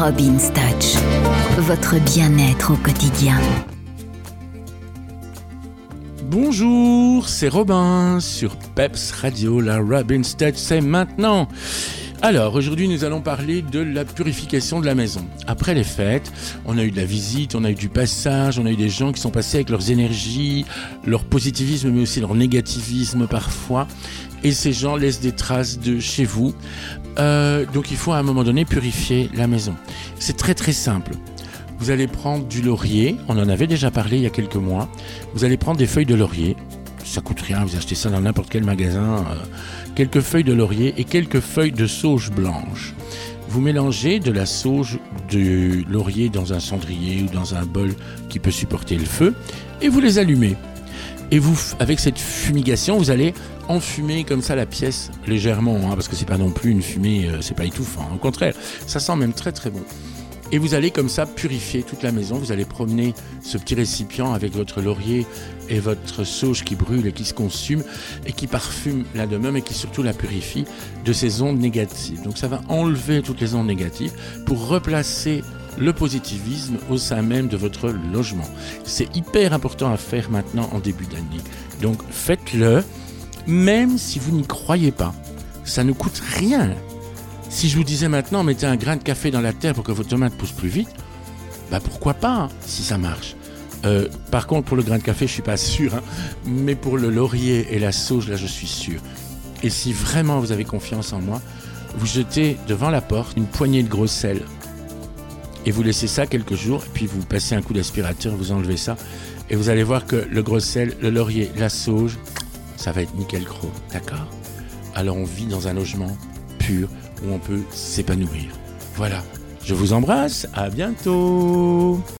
Robin Touch, votre bien-être au quotidien. Bonjour, c'est Robin sur Peps Radio, la Robin Touch, c'est maintenant. Alors, aujourd'hui, nous allons parler de la purification de la maison. Après les fêtes, on a eu de la visite, on a eu du passage, on a eu des gens qui sont passés avec leurs énergies, leur positivisme, mais aussi leur négativisme parfois. Et ces gens laissent des traces de chez vous. Euh, donc, il faut à un moment donné purifier la maison. C'est très très simple. Vous allez prendre du laurier, on en avait déjà parlé il y a quelques mois. Vous allez prendre des feuilles de laurier, ça coûte rien, vous achetez ça dans n'importe quel magasin. Euh, quelques feuilles de laurier et quelques feuilles de sauge blanche. Vous mélangez de la sauge de laurier dans un cendrier ou dans un bol qui peut supporter le feu et vous les allumez. Et vous, avec cette fumigation, vous allez enfumer comme ça la pièce légèrement, hein, parce que c'est pas non plus une fumée, euh, c'est pas étouffant. Au contraire, ça sent même très très bon. Et vous allez comme ça purifier toute la maison. Vous allez promener ce petit récipient avec votre laurier et votre sauge qui brûle et qui se consume et qui parfume la demeure mais qui surtout la purifie de ces ondes négatives. Donc ça va enlever toutes les ondes négatives pour replacer le positivisme au sein même de votre logement. C'est hyper important à faire maintenant en début d'année. Donc faites-le, même si vous n'y croyez pas. Ça ne coûte rien. Si je vous disais maintenant, mettez un grain de café dans la terre pour que vos tomates poussent plus vite, bah pourquoi pas, hein, si ça marche. Euh, par contre, pour le grain de café, je suis pas sûr, hein, mais pour le laurier et la sauge, là, je suis sûr. Et si vraiment vous avez confiance en moi, vous jetez devant la porte une poignée de gros sel et vous laissez ça quelques jours, et puis vous passez un coup d'aspirateur, vous enlevez ça, et vous allez voir que le gros sel, le laurier, la sauge, ça va être nickel gros, d'accord? Alors on vit dans un logement où on peut s'épanouir. Voilà, je vous embrasse, à bientôt